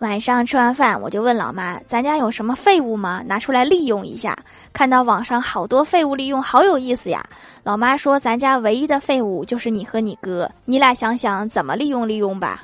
晚上吃完饭我就问老妈咱家有什么废物吗？拿出来利用一下。看到网上好多废物利用好有意思呀。老妈说咱家唯一的废物就是你和你哥。你俩想想怎么利用利用吧。